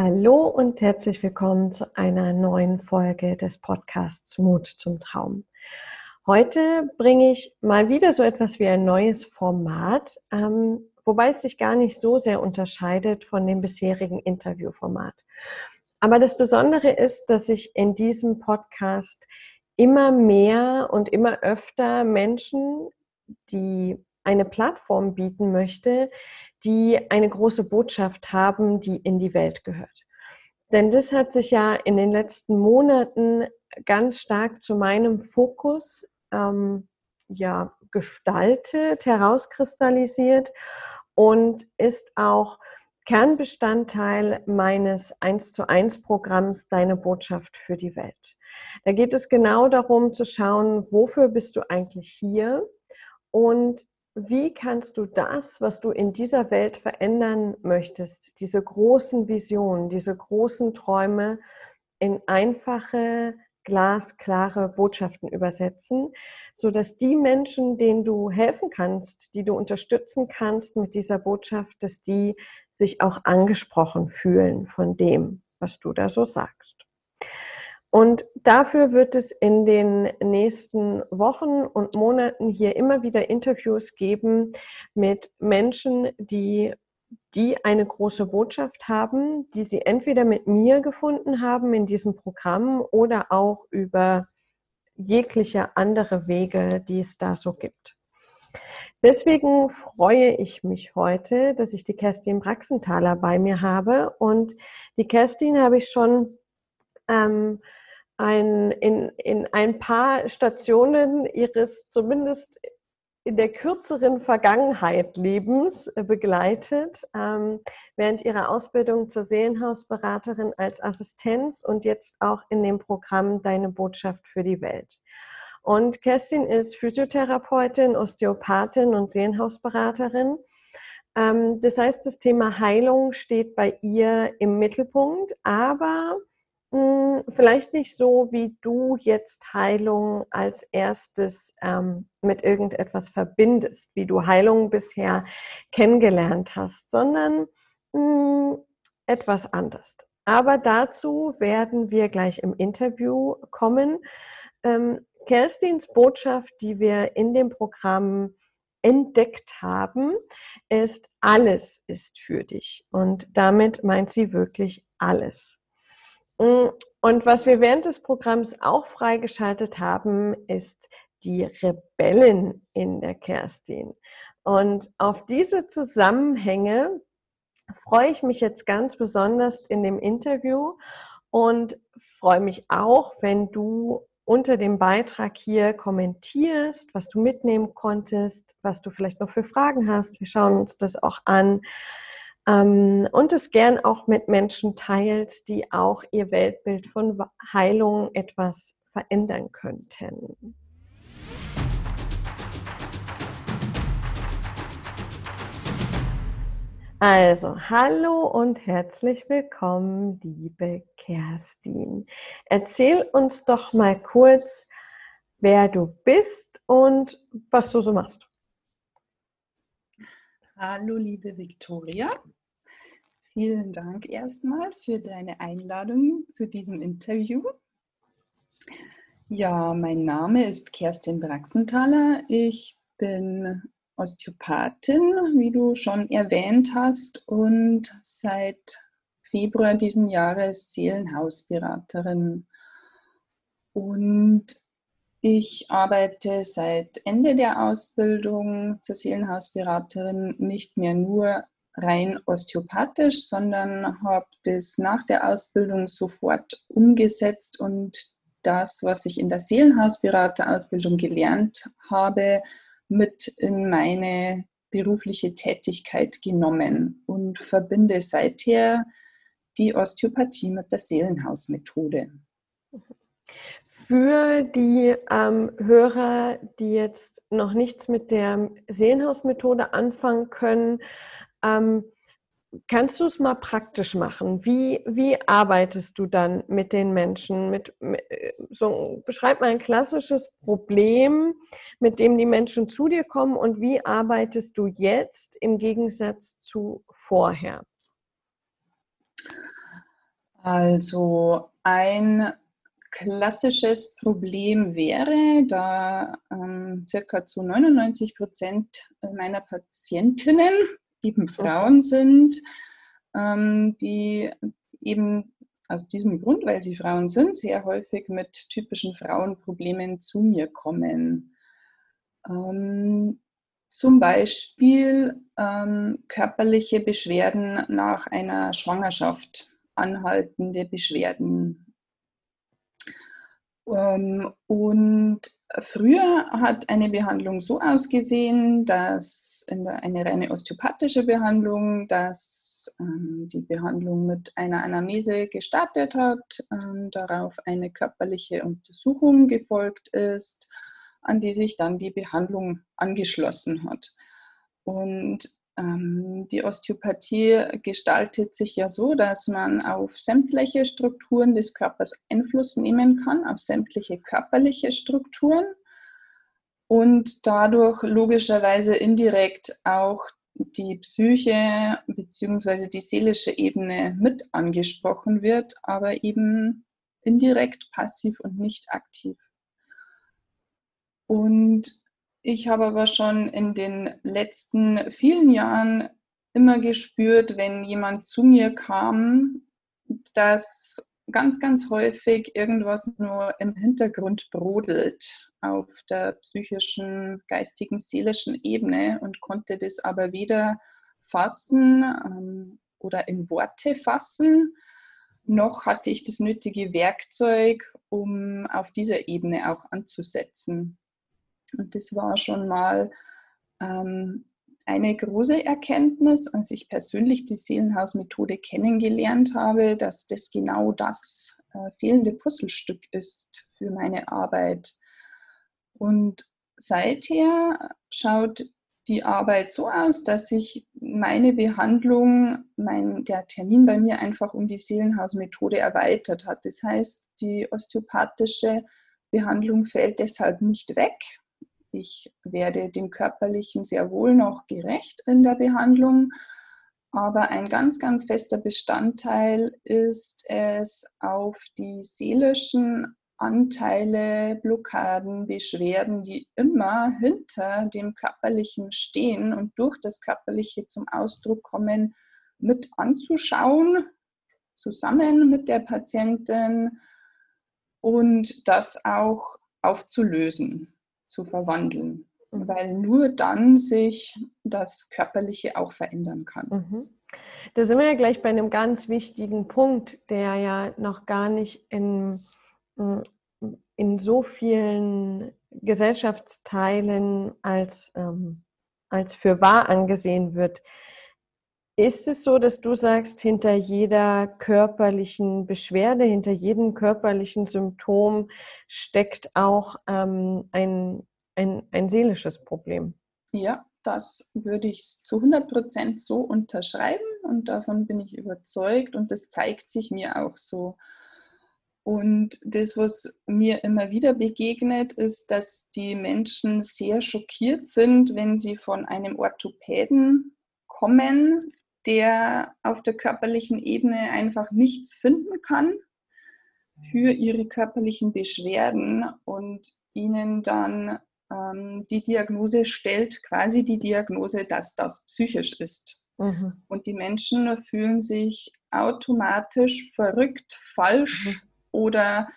Hallo und herzlich willkommen zu einer neuen Folge des Podcasts Mut zum Traum. Heute bringe ich mal wieder so etwas wie ein neues Format, ähm, wobei es sich gar nicht so sehr unterscheidet von dem bisherigen Interviewformat. Aber das Besondere ist, dass ich in diesem Podcast immer mehr und immer öfter Menschen, die eine Plattform bieten möchte, die eine große Botschaft haben, die in die Welt gehört. Denn das hat sich ja in den letzten Monaten ganz stark zu meinem Fokus ähm, ja, gestaltet, herauskristallisiert und ist auch Kernbestandteil meines 1 zu 1 Programms Deine Botschaft für die Welt. Da geht es genau darum zu schauen, wofür bist du eigentlich hier und wie kannst du das, was du in dieser Welt verändern möchtest, diese großen Visionen, diese großen Träume in einfache, glasklare Botschaften übersetzen, so dass die Menschen, denen du helfen kannst, die du unterstützen kannst mit dieser Botschaft, dass die sich auch angesprochen fühlen von dem, was du da so sagst. Und dafür wird es in den nächsten Wochen und Monaten hier immer wieder Interviews geben mit Menschen, die, die eine große Botschaft haben, die sie entweder mit mir gefunden haben in diesem Programm oder auch über jegliche andere Wege, die es da so gibt. Deswegen freue ich mich heute, dass ich die Kerstin Braxenthaler bei mir habe. Und die Kerstin habe ich schon ähm, ein, in, in ein paar Stationen ihres zumindest in der kürzeren Vergangenheit Lebens äh, begleitet, ähm, während ihrer Ausbildung zur Seelenhausberaterin als Assistenz und jetzt auch in dem Programm Deine Botschaft für die Welt. Und Kerstin ist Physiotherapeutin, Osteopathin und Seelenhausberaterin. Ähm, das heißt, das Thema Heilung steht bei ihr im Mittelpunkt, aber vielleicht nicht so, wie du jetzt Heilung als erstes ähm, mit irgendetwas verbindest, wie du Heilung bisher kennengelernt hast, sondern mh, hm, etwas anders. Aber dazu werden wir gleich im Interview kommen. Ähm, Kerstins Botschaft, die wir in dem Programm entdeckt haben, ist, alles ist für dich. Und damit meint sie wirklich alles. Und was wir während des Programms auch freigeschaltet haben, ist die Rebellen in der Kerstin. Und auf diese Zusammenhänge freue ich mich jetzt ganz besonders in dem Interview und freue mich auch, wenn du unter dem Beitrag hier kommentierst, was du mitnehmen konntest, was du vielleicht noch für Fragen hast. Wir schauen uns das auch an und es gern auch mit Menschen teilt, die auch ihr Weltbild von Heilung etwas verändern könnten. Also, hallo und herzlich willkommen, liebe Kerstin. Erzähl uns doch mal kurz, wer du bist und was du so machst. Hallo, liebe Viktoria. Vielen Dank erstmal für deine Einladung zu diesem Interview. Ja, mein Name ist Kerstin Braxenthaler. Ich bin Osteopathin, wie du schon erwähnt hast, und seit Februar diesen Jahres Seelenhausberaterin. Und ich arbeite seit Ende der Ausbildung zur Seelenhausberaterin nicht mehr nur rein osteopathisch, sondern habe das nach der Ausbildung sofort umgesetzt und das, was ich in der Seelenhausberaterausbildung gelernt habe, mit in meine berufliche Tätigkeit genommen und verbinde seither die Osteopathie mit der Seelenhausmethode. Für die ähm, Hörer, die jetzt noch nichts mit der Seelenhausmethode anfangen können, ähm, kannst du es mal praktisch machen? Wie, wie arbeitest du dann mit den Menschen? Mit, mit, so, beschreib mal ein klassisches Problem, mit dem die Menschen zu dir kommen und wie arbeitest du jetzt im Gegensatz zu vorher? Also ein klassisches Problem wäre, da ähm, circa zu 99 Prozent meiner Patientinnen eben Frauen sind, ähm, die eben aus diesem Grund, weil sie Frauen sind, sehr häufig mit typischen Frauenproblemen zu mir kommen. Ähm, zum Beispiel ähm, körperliche Beschwerden nach einer Schwangerschaft, anhaltende Beschwerden. Ähm, und früher hat eine Behandlung so ausgesehen, dass eine reine osteopathische Behandlung, dass ähm, die Behandlung mit einer Anamnese gestartet hat, ähm, darauf eine körperliche Untersuchung gefolgt ist an die sich dann die Behandlung angeschlossen hat. Und die Osteopathie gestaltet sich ja so, dass man auf sämtliche Strukturen des Körpers Einfluss nehmen kann, auf sämtliche körperliche Strukturen und dadurch logischerweise indirekt auch die Psyche bzw. die seelische Ebene mit angesprochen wird, aber eben indirekt passiv und nicht aktiv. Und ich habe aber schon in den letzten vielen Jahren immer gespürt, wenn jemand zu mir kam, dass ganz, ganz häufig irgendwas nur im Hintergrund brodelt auf der psychischen, geistigen, seelischen Ebene und konnte das aber weder fassen ähm, oder in Worte fassen, noch hatte ich das nötige Werkzeug, um auf dieser Ebene auch anzusetzen. Und das war schon mal ähm, eine große Erkenntnis, als ich persönlich die Seelenhausmethode kennengelernt habe, dass das genau das äh, fehlende Puzzlestück ist für meine Arbeit. Und seither schaut die Arbeit so aus, dass sich meine Behandlung, mein, der Termin bei mir einfach um die Seelenhausmethode erweitert hat. Das heißt, die osteopathische Behandlung fällt deshalb nicht weg, ich werde dem Körperlichen sehr wohl noch gerecht in der Behandlung, aber ein ganz, ganz fester Bestandteil ist es, auf die seelischen Anteile, Blockaden, Beschwerden, die immer hinter dem Körperlichen stehen und durch das Körperliche zum Ausdruck kommen, mit anzuschauen, zusammen mit der Patientin und das auch aufzulösen zu verwandeln, mhm. weil nur dann sich das Körperliche auch verändern kann. Mhm. Da sind wir ja gleich bei einem ganz wichtigen Punkt, der ja noch gar nicht in, mm, in so vielen Gesellschaftsteilen als, ähm, als für wahr angesehen wird. Ist es so, dass du sagst, hinter jeder körperlichen Beschwerde, hinter jedem körperlichen Symptom steckt auch ähm, ein, ein, ein seelisches Problem? Ja, das würde ich zu 100 Prozent so unterschreiben und davon bin ich überzeugt und das zeigt sich mir auch so. Und das, was mir immer wieder begegnet, ist, dass die Menschen sehr schockiert sind, wenn sie von einem Orthopäden kommen, der auf der körperlichen Ebene einfach nichts finden kann für ihre körperlichen Beschwerden und ihnen dann ähm, die Diagnose stellt, quasi die Diagnose, dass das psychisch ist. Mhm. Und die Menschen fühlen sich automatisch verrückt, falsch mhm. oder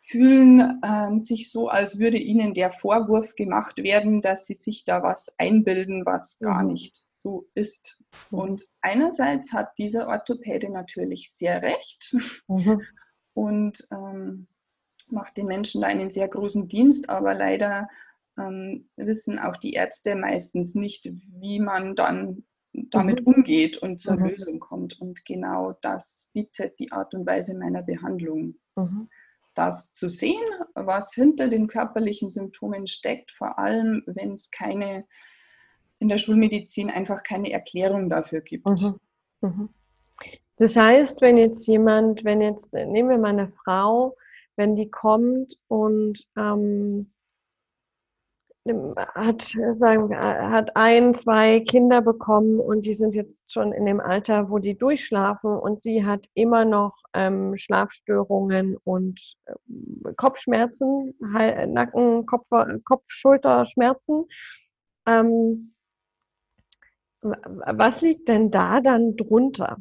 fühlen ähm, sich so, als würde ihnen der Vorwurf gemacht werden, dass sie sich da was einbilden, was gar mhm. nicht so ist. Mhm. Und einerseits hat dieser Orthopäde natürlich sehr recht mhm. und ähm, macht den Menschen da einen sehr großen Dienst, aber leider ähm, wissen auch die Ärzte meistens nicht, wie man dann damit mhm. umgeht und zur mhm. Lösung kommt. Und genau das bietet die Art und Weise meiner Behandlung. Mhm das zu sehen, was hinter den körperlichen Symptomen steckt, vor allem wenn es keine in der Schulmedizin einfach keine Erklärung dafür gibt. Mhm. Mhm. Das heißt, wenn jetzt jemand, wenn jetzt, nehmen wir mal eine Frau, wenn die kommt und ähm, hat, sagen, hat ein, zwei Kinder bekommen und die sind jetzt schon in dem Alter, wo die durchschlafen und sie hat immer noch ähm, Schlafstörungen und äh, Kopfschmerzen, Nacken, Kopf, Kopf Schulterschmerzen. Ähm, was liegt denn da dann drunter?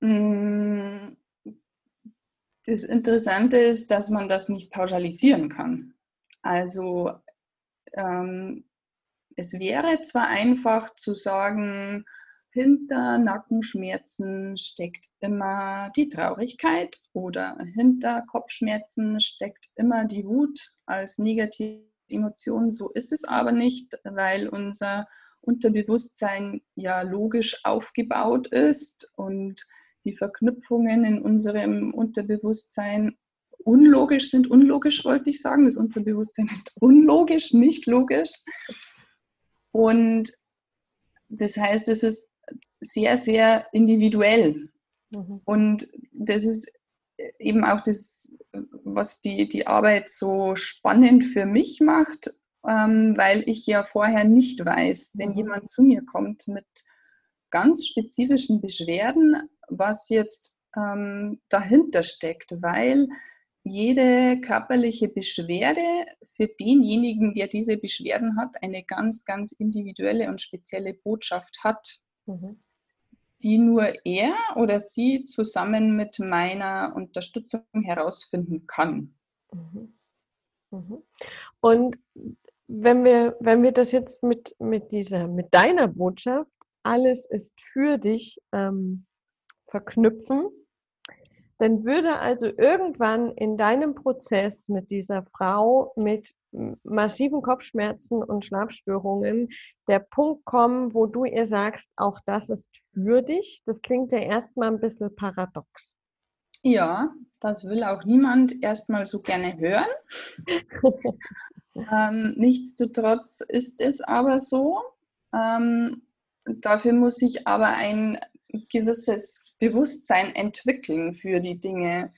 Mm, das Interessante ist, dass man das nicht pauschalisieren kann. Also ähm, es wäre zwar einfach zu sagen, hinter Nackenschmerzen steckt immer die Traurigkeit oder hinter Kopfschmerzen steckt immer die Wut als negative Emotion. So ist es aber nicht, weil unser Unterbewusstsein ja logisch aufgebaut ist und die Verknüpfungen in unserem Unterbewusstsein unlogisch sind. Unlogisch wollte ich sagen. Das Unterbewusstsein ist unlogisch, nicht logisch. Und das heißt, es ist sehr, sehr individuell. Mhm. Und das ist eben auch das, was die, die Arbeit so spannend für mich macht, ähm, weil ich ja vorher nicht weiß, wenn mhm. jemand zu mir kommt mit ganz spezifischen Beschwerden, was jetzt ähm, dahinter steckt, weil jede körperliche Beschwerde für denjenigen, der diese Beschwerden hat, eine ganz, ganz individuelle und spezielle Botschaft hat, mhm. Die nur er oder sie zusammen mit meiner Unterstützung herausfinden kann. Mhm. Mhm. Und wenn wir, wenn wir das jetzt mit, mit dieser, mit deiner Botschaft, alles ist für dich ähm, verknüpfen, dann würde also irgendwann in deinem Prozess mit dieser Frau mit massiven Kopfschmerzen und Schlafstörungen der Punkt kommen, wo du ihr sagst, auch das ist für dich. Das klingt ja erstmal ein bisschen paradox. Ja, das will auch niemand erstmal so gerne hören. ähm, nichtsdestotrotz ist es aber so. Ähm, dafür muss ich aber ein gewisses Bewusstsein entwickeln für die Dinge.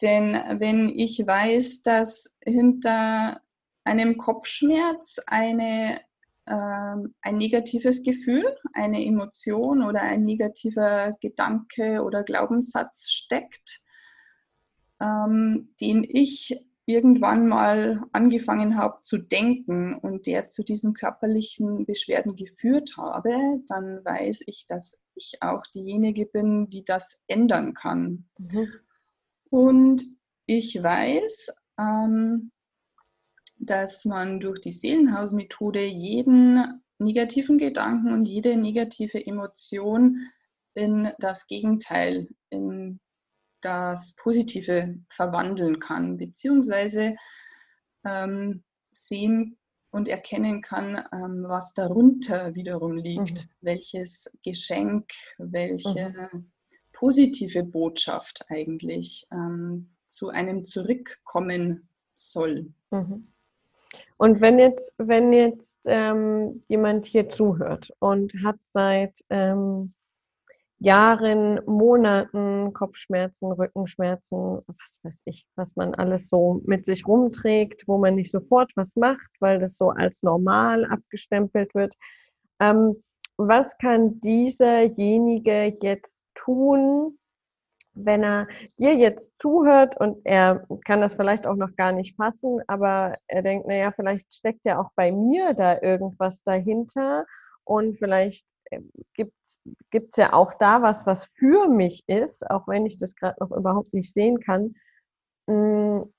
Denn wenn ich weiß, dass hinter einem Kopfschmerz eine, äh, ein negatives Gefühl, eine Emotion oder ein negativer Gedanke oder Glaubenssatz steckt, ähm, den ich irgendwann mal angefangen habe zu denken und der zu diesen körperlichen Beschwerden geführt habe, dann weiß ich, dass ich auch diejenige bin, die das ändern kann. Mhm. Und ich weiß, ähm, dass man durch die Seelenhausmethode jeden negativen Gedanken und jede negative Emotion in das Gegenteil, in das Positive verwandeln kann, beziehungsweise ähm, sehen und erkennen kann, ähm, was darunter wiederum liegt, mhm. welches Geschenk, welche mhm. positive Botschaft eigentlich ähm, zu einem zurückkommen soll. Mhm. Und wenn jetzt, wenn jetzt ähm, jemand hier zuhört und hat seit ähm, Jahren, Monaten Kopfschmerzen, Rückenschmerzen, was weiß ich, was man alles so mit sich rumträgt, wo man nicht sofort was macht, weil das so als normal abgestempelt wird. Ähm, was kann dieserjenige jetzt tun, wenn er dir jetzt zuhört und er kann das vielleicht auch noch gar nicht fassen, aber er denkt, naja, vielleicht steckt ja auch bei mir da irgendwas dahinter und vielleicht gibt es ja auch da was, was für mich ist, auch wenn ich das gerade noch überhaupt nicht sehen kann. Hm,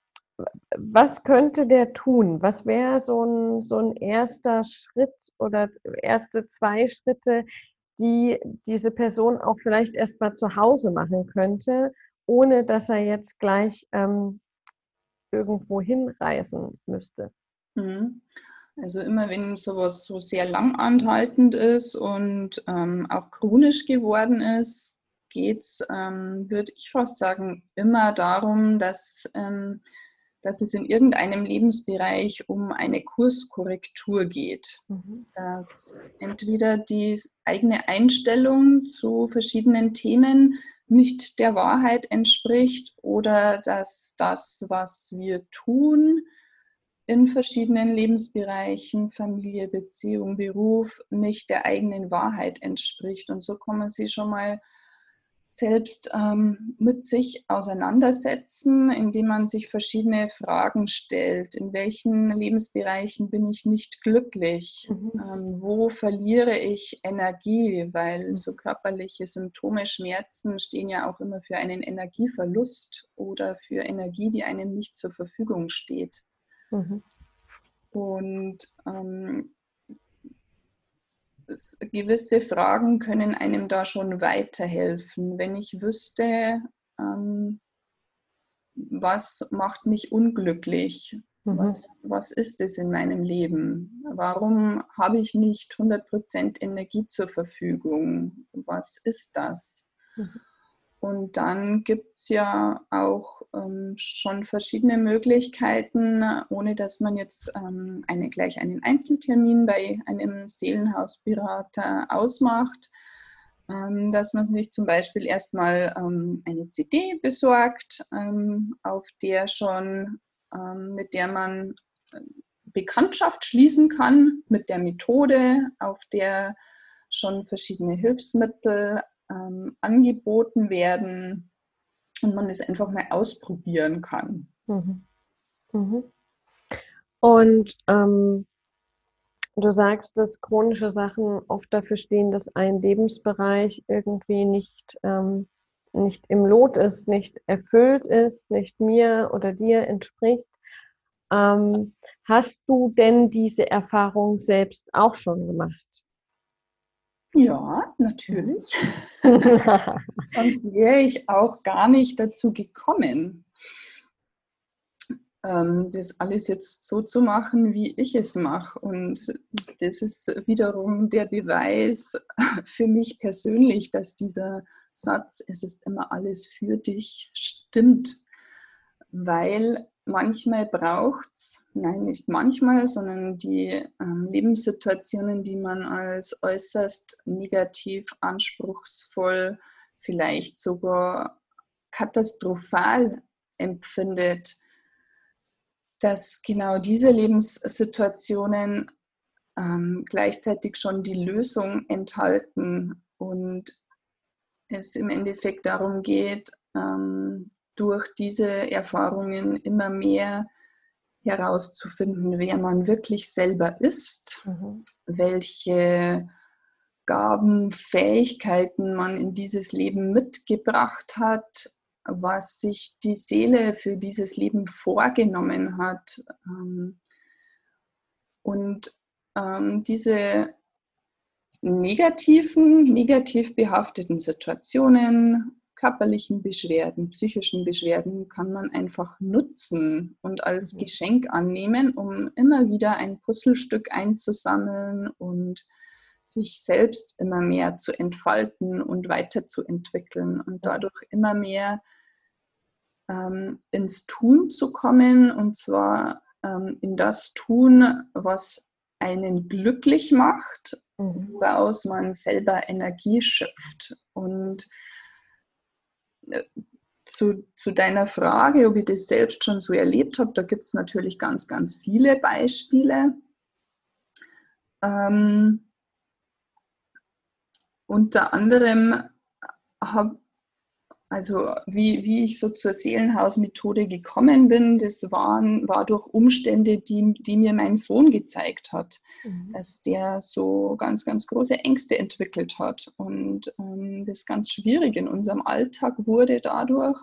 was könnte der tun? Was wäre so ein, so ein erster Schritt oder erste zwei Schritte, die diese Person auch vielleicht erst mal zu Hause machen könnte, ohne dass er jetzt gleich ähm, irgendwo hinreisen müsste? Mhm. Also immer wenn sowas so sehr lang anhaltend ist und ähm, auch chronisch geworden ist, geht es, ähm, würde ich fast sagen, immer darum, dass, ähm, dass es in irgendeinem Lebensbereich um eine Kurskorrektur geht. Mhm. Dass entweder die eigene Einstellung zu verschiedenen Themen nicht der Wahrheit entspricht oder dass das, was wir tun, in verschiedenen Lebensbereichen, Familie, Beziehung, Beruf, nicht der eigenen Wahrheit entspricht. Und so kann man sich schon mal selbst ähm, mit sich auseinandersetzen, indem man sich verschiedene Fragen stellt. In welchen Lebensbereichen bin ich nicht glücklich? Mhm. Ähm, wo verliere ich Energie? Weil so körperliche Symptome, Schmerzen stehen ja auch immer für einen Energieverlust oder für Energie, die einem nicht zur Verfügung steht. Mhm. Und ähm, gewisse Fragen können einem da schon weiterhelfen. Wenn ich wüsste, ähm, was macht mich unglücklich? Mhm. Was, was ist es in meinem Leben? Warum habe ich nicht 100% Energie zur Verfügung? Was ist das? Mhm. Und dann gibt es ja auch ähm, schon verschiedene Möglichkeiten, ohne dass man jetzt ähm, eine, gleich einen Einzeltermin bei einem Seelenhausberater ausmacht, ähm, dass man sich zum Beispiel erstmal ähm, eine CD besorgt, ähm, auf der schon, ähm, mit der man äh, Bekanntschaft schließen kann mit der Methode, auf der schon verschiedene Hilfsmittel ähm, angeboten werden und man es einfach mal ausprobieren kann. Mhm. Mhm. Und ähm, du sagst, dass chronische Sachen oft dafür stehen, dass ein Lebensbereich irgendwie nicht, ähm, nicht im Lot ist, nicht erfüllt ist, nicht mir oder dir entspricht. Ähm, hast du denn diese Erfahrung selbst auch schon gemacht? Ja, natürlich. Sonst wäre ich auch gar nicht dazu gekommen, ähm, das alles jetzt so zu machen, wie ich es mache. Und das ist wiederum der Beweis für mich persönlich, dass dieser Satz, es ist immer alles für dich, stimmt. Weil manchmal braucht es, nein, nicht manchmal, sondern die ähm, Lebenssituationen, die man als äußerst negativ, anspruchsvoll, vielleicht sogar katastrophal empfindet, dass genau diese Lebenssituationen ähm, gleichzeitig schon die Lösung enthalten und es im Endeffekt darum geht, ähm, durch diese Erfahrungen immer mehr herauszufinden, wer man wirklich selber ist, mhm. welche Gaben, Fähigkeiten man in dieses Leben mitgebracht hat, was sich die Seele für dieses Leben vorgenommen hat. Ähm, und ähm, diese negativen, negativ behafteten Situationen körperlichen Beschwerden, psychischen Beschwerden kann man einfach nutzen und als. Geschenk annehmen, um immer wieder ein Puzzlestück einzusammeln und sich selbst immer mehr zu entfalten und weiterzuentwickeln und dadurch immer mehr ähm, ins Tun zu kommen und zwar ähm, in das Tun, was einen glücklich macht, mhm. woraus man selber Energie schöpft. Und zu, zu deiner Frage, ob ich das selbst schon so erlebt habe, da gibt es natürlich ganz, ganz viele Beispiele. Ähm, unter anderem habe also wie, wie ich so zur Seelenhausmethode gekommen bin, das waren, war durch Umstände, die, die mir mein Sohn gezeigt hat, mhm. dass der so ganz, ganz große Ängste entwickelt hat. Und ähm, das ganz schwierig in unserem Alltag wurde dadurch.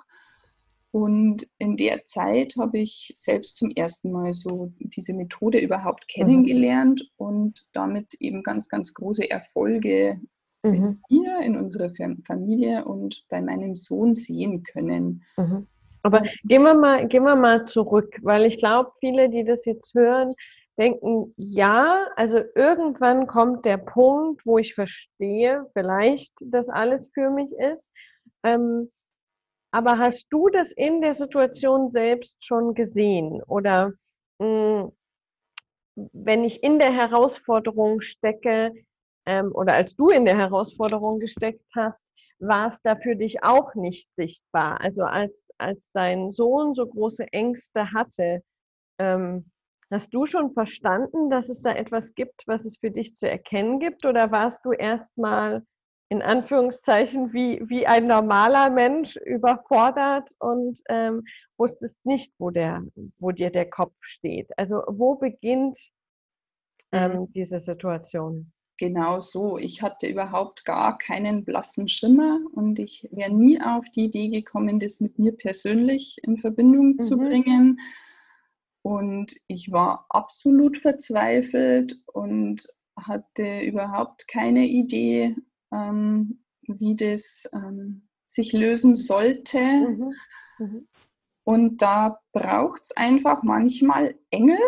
Und in der Zeit habe ich selbst zum ersten Mal so diese Methode überhaupt mhm. kennengelernt mhm. und damit eben ganz, ganz große Erfolge mhm. in mir, in unserer Familie und bei meinem Sohn sehen können. Mhm. Aber gehen wir, mal, gehen wir mal zurück, weil ich glaube, viele, die das jetzt hören, denken, ja, also irgendwann kommt der Punkt, wo ich verstehe, vielleicht, dass alles für mich ist. Ähm, aber hast du das in der Situation selbst schon gesehen? Oder mh, hm, wenn ich in der Herausforderung stecke, ähm, oder als du in der Herausforderung gesteckt hast, war es da für dich auch nicht sichtbar. Also als, als dein Sohn so große Ängste hatte, ähm, Hast du schon verstanden, dass es da etwas gibt, was es für dich zu erkennen gibt? Oder warst du erstmal in Anführungszeichen wie, wie ein normaler Mensch überfordert und ähm, wusstest nicht, wo, der, wo dir der Kopf steht? Also wo beginnt ähm, mhm. diese Situation? Genau so. Ich hatte überhaupt gar keinen blassen Schimmer und ich wäre nie auf die Idee gekommen, das mit mir persönlich in Verbindung mhm. zu bringen. Und ich war absolut verzweifelt und hatte überhaupt keine Idee, ähm, wie das ähm, sich lösen sollte. Mhm. Mhm. Und da braucht es einfach manchmal Engel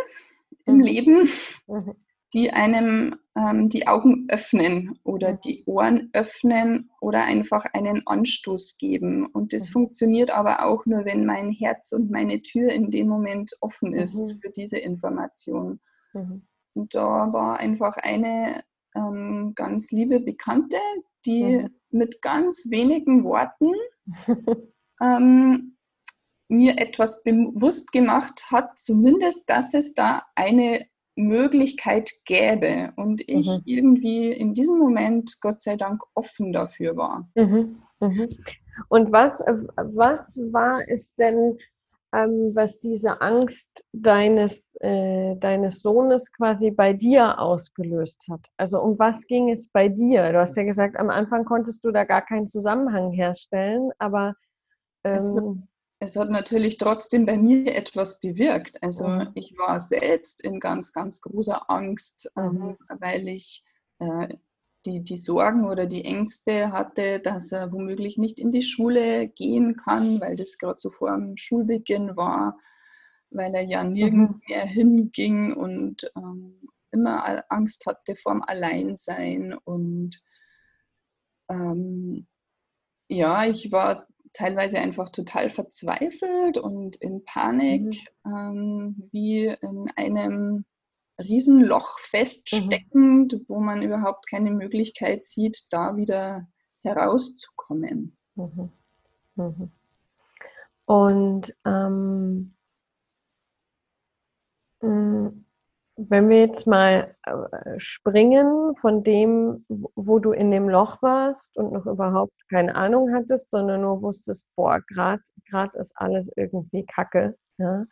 im mhm. Leben, mhm. Die einem ähm, die Augen öffnen oder mhm. die Ohren öffnen oder einfach einen Anstoß geben. Und das mhm. funktioniert aber auch nur, wenn mein Herz und meine Tür in dem Moment offen ist mhm. für diese Information. Mhm. Und da war einfach eine ähm, ganz liebe Bekannte, die mhm. mit ganz wenigen Worten ähm, mir etwas bewusst gemacht hat, zumindest, dass es da eine Möglichkeit gäbe und ich mhm. irgendwie in diesem Moment Gott sei Dank offen dafür war. Mhm. Mhm. Und was, was war es denn, ähm, was diese Angst deines, äh, deines Sohnes quasi bei dir ausgelöst hat? Also um was ging es bei dir? Du hast ja gesagt, am Anfang konntest du da gar keinen Zusammenhang herstellen, aber ähm, es hat natürlich trotzdem bei mir etwas bewirkt. Also mhm. ich war selbst in ganz, ganz großer Angst, ähm, mhm. weil ich äh, die, die Sorgen oder die Ängste hatte, dass er womöglich nicht in die Schule gehen kann, weil das gerade so vor dem Schulbeginn war, weil er ja nirgends mhm. mehr hinging und ähm, immer Angst hatte vorm Alleinsein. Und ähm, ja, ich war teilweise einfach total verzweifelt und in Panik, mhm. ähm, wie in einem Riesenloch feststeckend, mhm. wo man überhaupt keine Möglichkeit sieht, da wieder herauszukommen. Mhm. mhm. Und ähm, wenn wir jetzt mal äh, springen von dem, wo du in dem Loch warst und noch überhaupt keine Ahnung hattest, sondern nur wusstest, boah, gerade ist alles irgendwie Kacke. Ja?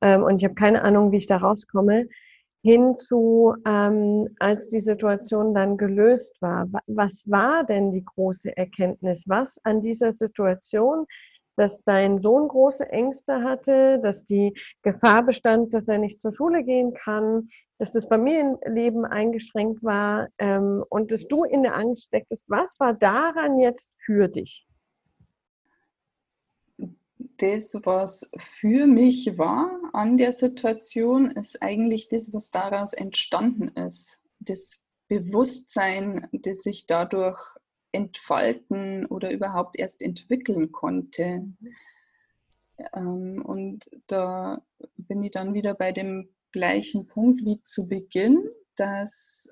Ähm, und ich habe keine Ahnung, wie ich da rauskomme, hin zu, ähm, als die Situation dann gelöst war. Was war denn die große Erkenntnis? Was an dieser Situation dass dein Sohn große Ängste hatte, dass die Gefahr bestand, dass er nicht zur Schule gehen kann, dass das Familienleben eingeschränkt war ähm, und dass du in der Angst stecktest. Was war daran jetzt für dich? Das, was für mich war an der Situation, ist eigentlich das, was daraus entstanden ist. Das Bewusstsein, das sich dadurch entfalten oder überhaupt erst entwickeln konnte. Ähm, und da bin ich dann wieder bei dem gleichen Punkt wie zu Beginn, dass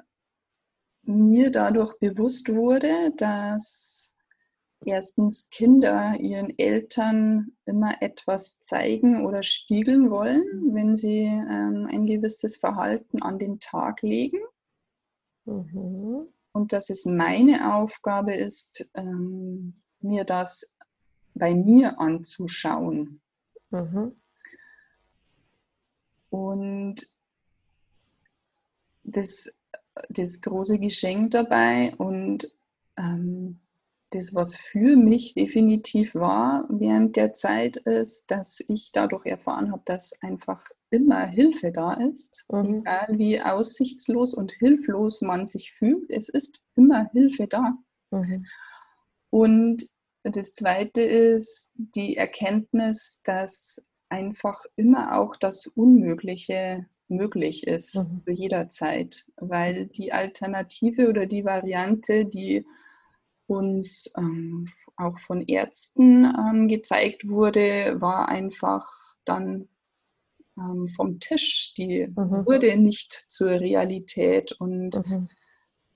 mir dadurch bewusst wurde, dass erstens Kinder ihren Eltern immer etwas zeigen oder spiegeln wollen, wenn sie ähm, ein gewisses Verhalten an den Tag legen. Mhm und dass es meine Aufgabe ist, ähm, mir das bei mir anzuschauen. Mhm. Und das, das große Geschenk dabei und ähm, das, was für mich definitiv war während der Zeit, ist, dass ich dadurch erfahren habe, dass einfach immer Hilfe da ist, mhm. egal wie aussichtslos und hilflos man sich fühlt, es ist immer Hilfe da. Mhm. Und das Zweite ist die Erkenntnis, dass einfach immer auch das Unmögliche möglich ist mhm. zu jeder Zeit, weil die Alternative oder die Variante, die uns ähm, auch von Ärzten ähm, gezeigt wurde, war einfach dann ähm, vom Tisch. Die mhm. wurde nicht zur Realität. Und mhm.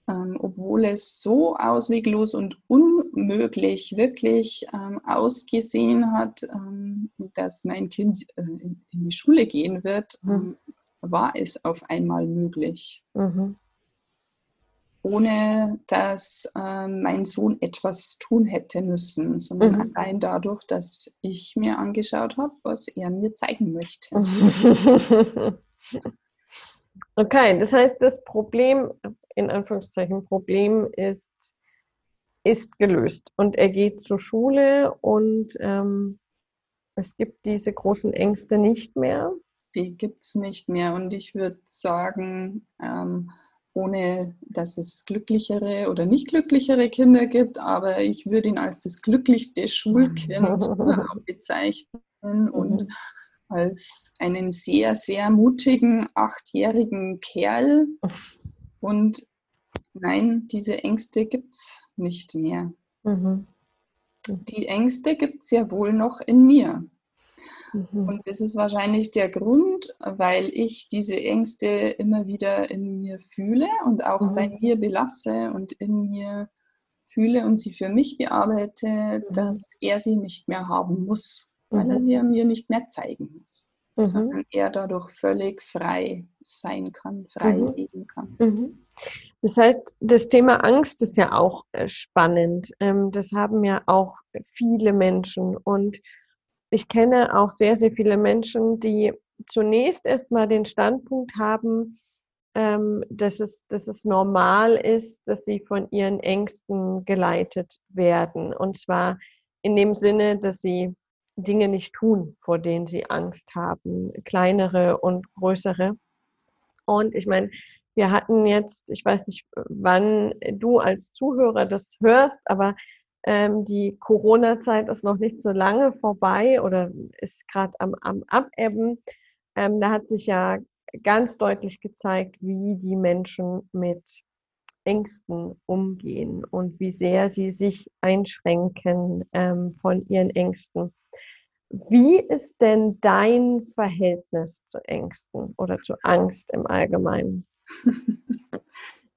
ähm, obwohl es so ausweglos und unmöglich wirklich ähm, ausgesehen hat, ähm, dass mein Kind äh, in, die Schule gehen wird, mhm. War es auf einmal möglich. Mhm. Ohne dass äh, mein Sohn etwas tun hätte müssen, sondern mhm. allein dadurch, dass ich mir angeschaut habe, was er mir zeigen möchte. Okay, das heißt, das Problem, in Anführungszeichen Problem ist, ist gelöst und er geht zur Schule und ähm, es gibt diese großen Ängste nicht mehr. Die gibt es nicht mehr und ich würde sagen, ähm, ohne dass es glücklichere oder nicht glücklichere Kinder gibt, aber ich würde ihn als das glücklichste Schulkind bezeichnen und mhm. als einen sehr, sehr mutigen achtjährigen Kerl. Und nein, diese Ängste gibt es nicht mehr. Mhm. Die Ängste gibt es ja wohl noch in mir. Mhm. Und das ist wahrscheinlich der Grund, weil ich diese Ängste immer wieder in mir fühle und auch mhm. bei mir belasse und in mir fühle und sie für mich bearbeite, mhm. dass er sie nicht mehr haben muss, weil er mhm. sie mir nicht mehr zeigen muss. Mhm. Sondern er dadurch völlig frei sein kann, frei mhm. leben kann. Das heißt, das Thema Angst ist ja auch äh, spannend. Ähm, das haben ja auch viele Menschen. Und ich kenne auch sehr, sehr viele Menschen, die zunächst erstmal den Standpunkt haben, ähm, dass, es, dass es normal ist, dass sie von ihren Ängsten geleitet werden. Und zwar in dem Sinne, dass sie Dinge nicht tun, vor denen sie Angst haben, kleinere und größere. Und ich meine, wir hatten jetzt, ich weiß nicht, wann du als Zuhörer das hörst, aber ähm, die Corona-Zeit ist noch nicht so lange vorbei oder ist gerade am, am Abebben. Ähm, da hat sich ja ganz deutlich gezeigt, wie die Menschen mit Ängsten umgehen und wie sehr sie sich einschränken ähm, von ihren Ängsten. Wie ist denn dein Verhältnis zu Ängsten oder zu Angst im Allgemeinen?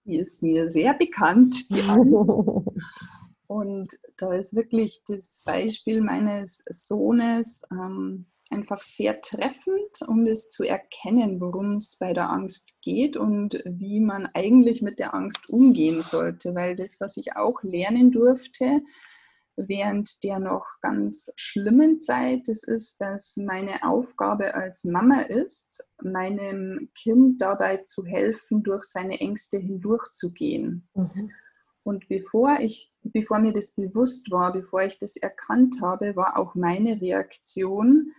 Die ist mir sehr bekannt, die Angst. Und da ist wirklich das Beispiel meines Sohnes ähm, einfach sehr treffend, um das zu erkennen, worum es bei der Angst geht und wie man eigentlich mit der Angst umgehen sollte. Weil das, was ich auch lernen durfte, während der noch ganz schlimmen Zeit, das ist, dass meine Aufgabe als Mama ist, meinem Kind dabei zu helfen, durch seine Ängste hindurchzugehen. Mhm. Und bevor, ich, bevor mir das bewusst war, bevor ich das erkannt habe, war auch meine Reaktion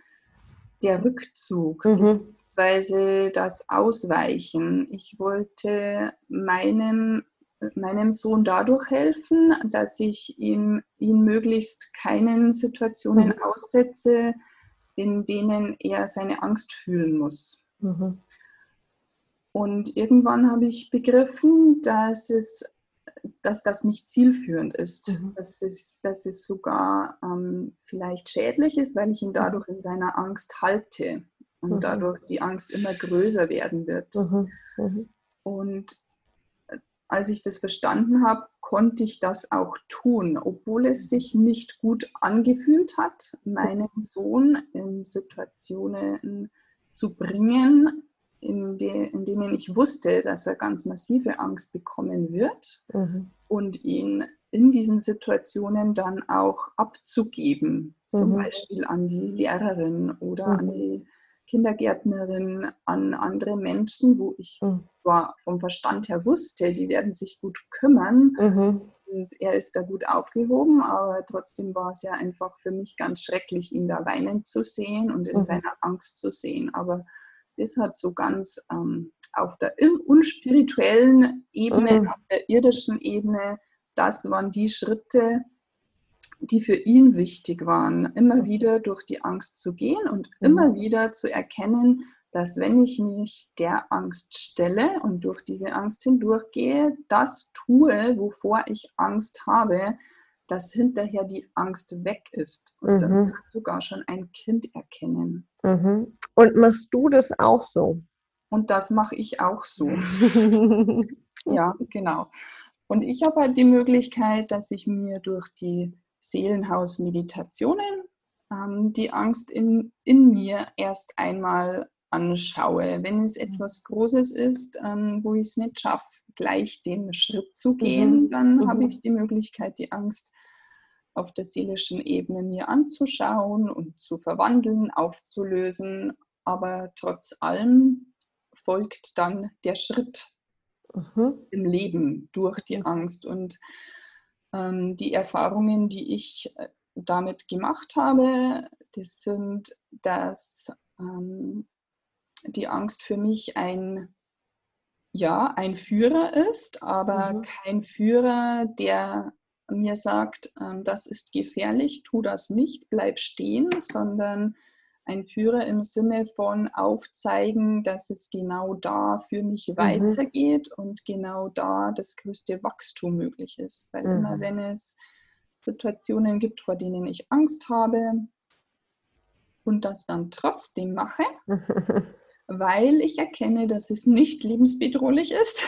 der Rückzug, mhm. beziehungsweise das Ausweichen. Ich wollte meinem, meinem Sohn dadurch helfen, dass ich ihm, ihn möglichst keinen Situationen mhm. aussetze, in denen er seine Angst fühlen muss. Mhm. Und irgendwann habe ich begriffen, dass es dass das nicht zielführend ist, mhm. dass, es, dass es sogar ähm, vielleicht schädlich ist, weil ich ihn dadurch in seiner Angst halte und mhm. dadurch die Angst immer größer werden wird. Mhm. mhm. Und äh, als ich das verstanden habe, konnte ich das auch tun, obwohl es sich nicht gut angefühlt hat, meinen Sohn in Situationen zu bringen, in, de, in denen ich wusste, dass er ganz massive Angst bekommen wird mhm. und ihn in diesen Situationen dann auch abzugeben, zum mhm. Beispiel an die Lehrerin oder mhm. an die Kindergärtnerin, an andere Menschen, wo ich mhm. zwar vom Verstand her wusste, die werden sich gut kümmern mhm. und er ist da gut aufgehoben, aber trotzdem war es ja einfach für mich ganz schrecklich, ihn da weinen zu sehen und in mhm. seiner Angst zu sehen. Aber das hat so ganz ähm, auf der unspirituellen Ebene, mhm. auf der irdischen Ebene, das waren die Schritte, die für ihn wichtig waren, immer wieder durch die Angst zu gehen und mhm. immer wieder zu erkennen, dass wenn ich mich der Angst stelle und durch diese Angst hindurchgehe, das tue, wovor ich Angst habe, dass hinterher die Angst weg ist. Und mhm. das kann sogar schon ein Kind erkennen. Mhm. Und machst du das auch so? Und das mache ich auch so. ja, genau. Und ich habe halt die Möglichkeit, dass ich mir durch die Seelenhaus-Meditationen ähm, die Angst in, in mir erst einmal anschaue. Wenn es mhm. etwas Großes ist, ähm, wo ich es nicht schaffe, gleich den Schritt zu gehen, mhm. dann mhm. habe ich die Möglichkeit, die Angst auf der seelischen Ebene mir anzuschauen und zu verwandeln, aufzulösen. Aber trotz allem folgt dann der Schritt mhm. im Leben durch die Angst. Und ähm, die Erfahrungen, die ich äh, damit gemacht habe, das sind, dass ähm, die Angst für mich ein, ja, ein Führer ist, aber mhm. kein Führer, der mir sagt, ähm, das ist gefährlich, tu das nicht, bleib stehen, sondern ein Führer im Sinne von aufzeigen, dass es genau da für mich mhm. weitergeht und genau da das größte Wachstum möglich ist. Weil mhm. immer wenn es Situationen gibt, vor denen ich Angst habe und das dann trotzdem mache, weil ich erkenne, dass es nicht lebensbedrohlich ist,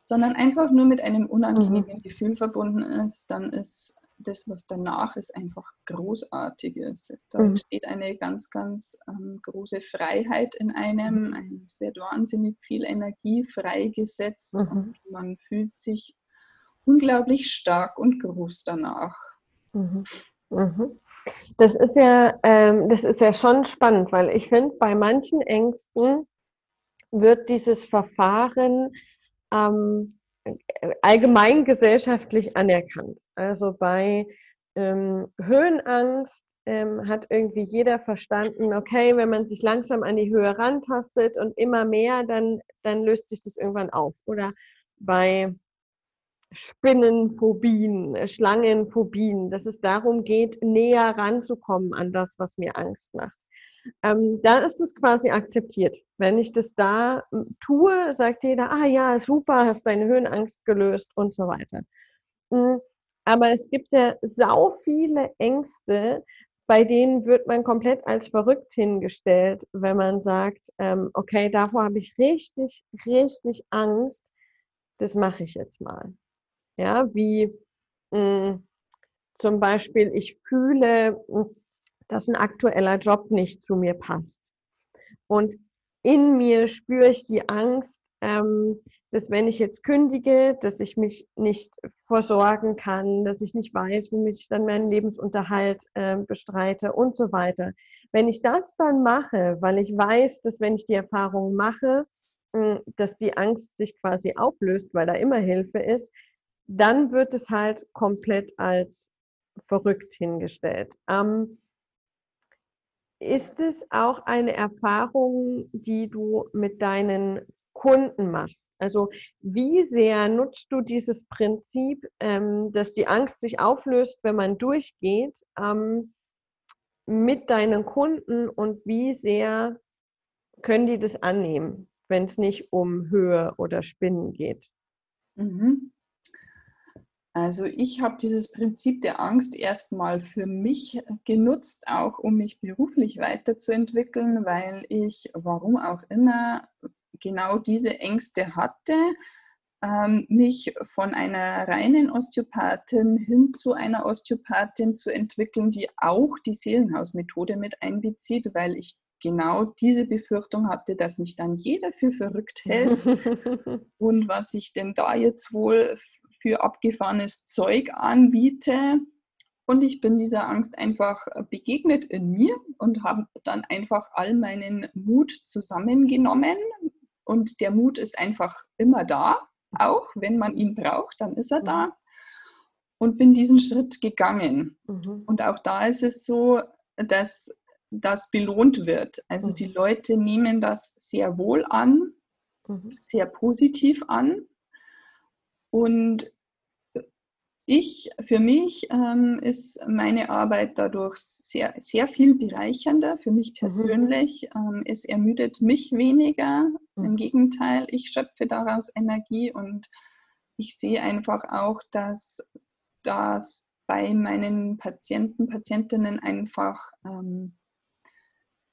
sondern einfach nur mit einem unangenehmen mhm. Gefühl verbunden ist, dann ist das, was danach ist, einfach großartiges. Es, da mhm. entsteht eine ganz, ganz ähm, große Freiheit in einem. Mhm. Es wird wahnsinnig viel Energie freigesetzt mhm. und man fühlt sich unglaublich stark und groß danach. Mhm. Das ist ja, ähm, das ist ja schon spannend, weil ich finde, bei manchen Ängsten wird dieses Verfahren ähm, allgemein gesellschaftlich anerkannt. Also bei ähm, Höhenangst ähm, hat irgendwie jeder verstanden, okay, wenn man sich langsam an die Höhe rantastet und immer mehr, dann, dann löst sich das irgendwann auf. Oder bei Spinnenphobien, Schlangenphobien, dass es darum geht, näher ranzukommen an das, was mir Angst macht. Ähm, da ist es quasi akzeptiert. Wenn ich das da hm, tue, sagt jeder, ah ja, super, hast deine Höhenangst gelöst und so weiter. Hm, aber es gibt ja sau viele Ängste, bei denen wird man komplett als verrückt hingestellt, wenn man sagt, ähm, okay, davor habe ich richtig, richtig Angst, das mache ich jetzt mal. Ja, wie mh, hm, zum Beispiel, ich fühle, dass ein aktueller Job nicht zu mir passt. Und in mir spüre ich die Angst, ähm, dass wenn ich jetzt kündige, dass ich mich nicht versorgen kann, dass ich nicht weiß, womit ich dann meinen Lebensunterhalt äh, bestreite und so weiter. Wenn ich das dann mache, weil ich weiß, dass wenn ich die Erfahrung mache, äh, dass die Angst sich quasi auflöst, weil da immer Hilfe ist, dann wird es halt komplett als verrückt hingestellt. Ähm, ist es auch eine Erfahrung, die du mit deinen Kunden machst? Also wie sehr nutzt du dieses Prinzip, ähm, dass die Angst sich auflöst, wenn man durchgeht, ähm, mit deinen Kunden und wie sehr können die das annehmen, wenn es nicht um Höhe oder Spinnen geht? Mhm. Also ich habe dieses Prinzip der Angst erstmal für mich genutzt, auch um mich beruflich weiterzuentwickeln, weil ich, warum auch immer, genau diese Ängste hatte, ähm, mich von einer reinen Osteopathin hin zu einer Osteopathin zu entwickeln, die auch die Seelenhausmethode mit einbezieht, weil ich genau diese Befürchtung hatte, dass mich dann jeder für verrückt hält. Und was ich denn da jetzt wohl für abgefahrenes Zeug anbiete. Und ich bin dieser Angst einfach begegnet in mir und habe dann einfach all meinen Mut zusammengenommen. Und der Mut ist einfach immer da, auch wenn man ihn braucht, dann ist er da. Mhm. Und bin diesen Schritt gegangen. Mhm. Und auch da ist es so, dass das belohnt wird. Also mhm. die Leute nehmen das sehr wohl an, mhm. sehr positiv an. Und ich, für mich ähm, ist meine Arbeit dadurch sehr, sehr viel bereichernder, für mich mhm. persönlich. Mhm. Ähm, es ermüdet mich weniger. Mhm. Im Gegenteil, ich schöpfe daraus Energie und ich sehe einfach auch, dass das bei meinen Patienten, Patientinnen einfach ähm,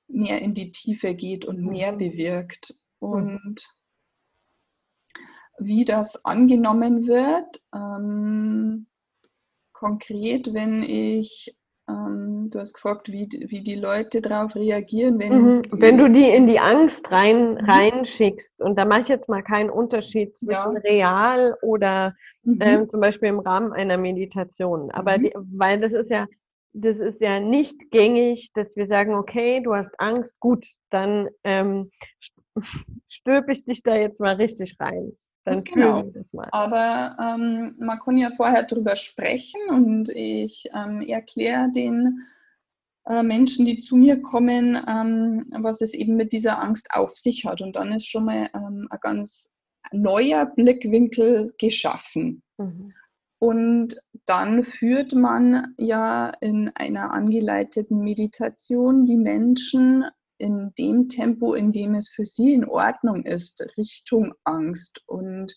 mehr in die Tiefe geht und mehr mhm. bewirkt. Mhm. Und wie das angenommen wird. Ähm, konkret, wenn ich ähm, du hast gefragt, wie, wie die Leute darauf reagieren, wenn, mhm. wenn du die in die Angst rein, reinschickst. Und da mache ich jetzt mal keinen Unterschied zwischen ja. real oder mhm. ähm, zum Beispiel im Rahmen einer Meditation. Aber mhm. die, weil das ist ja, das ist ja nicht gängig, dass wir sagen, okay, du hast Angst, gut, dann ähm, stülpe ich dich da jetzt mal richtig rein. Dann genau. das mal. Aber ähm, man kann ja vorher darüber sprechen und ich ähm, erkläre den äh, Menschen, die zu mir kommen, ähm, was es eben mit dieser Angst auf sich hat. Und dann ist schon mal ähm, ein ganz neuer Blickwinkel geschaffen. Mhm. Und dann führt man ja in einer angeleiteten Meditation die Menschen in dem Tempo, in dem es für sie in Ordnung ist, Richtung Angst. Und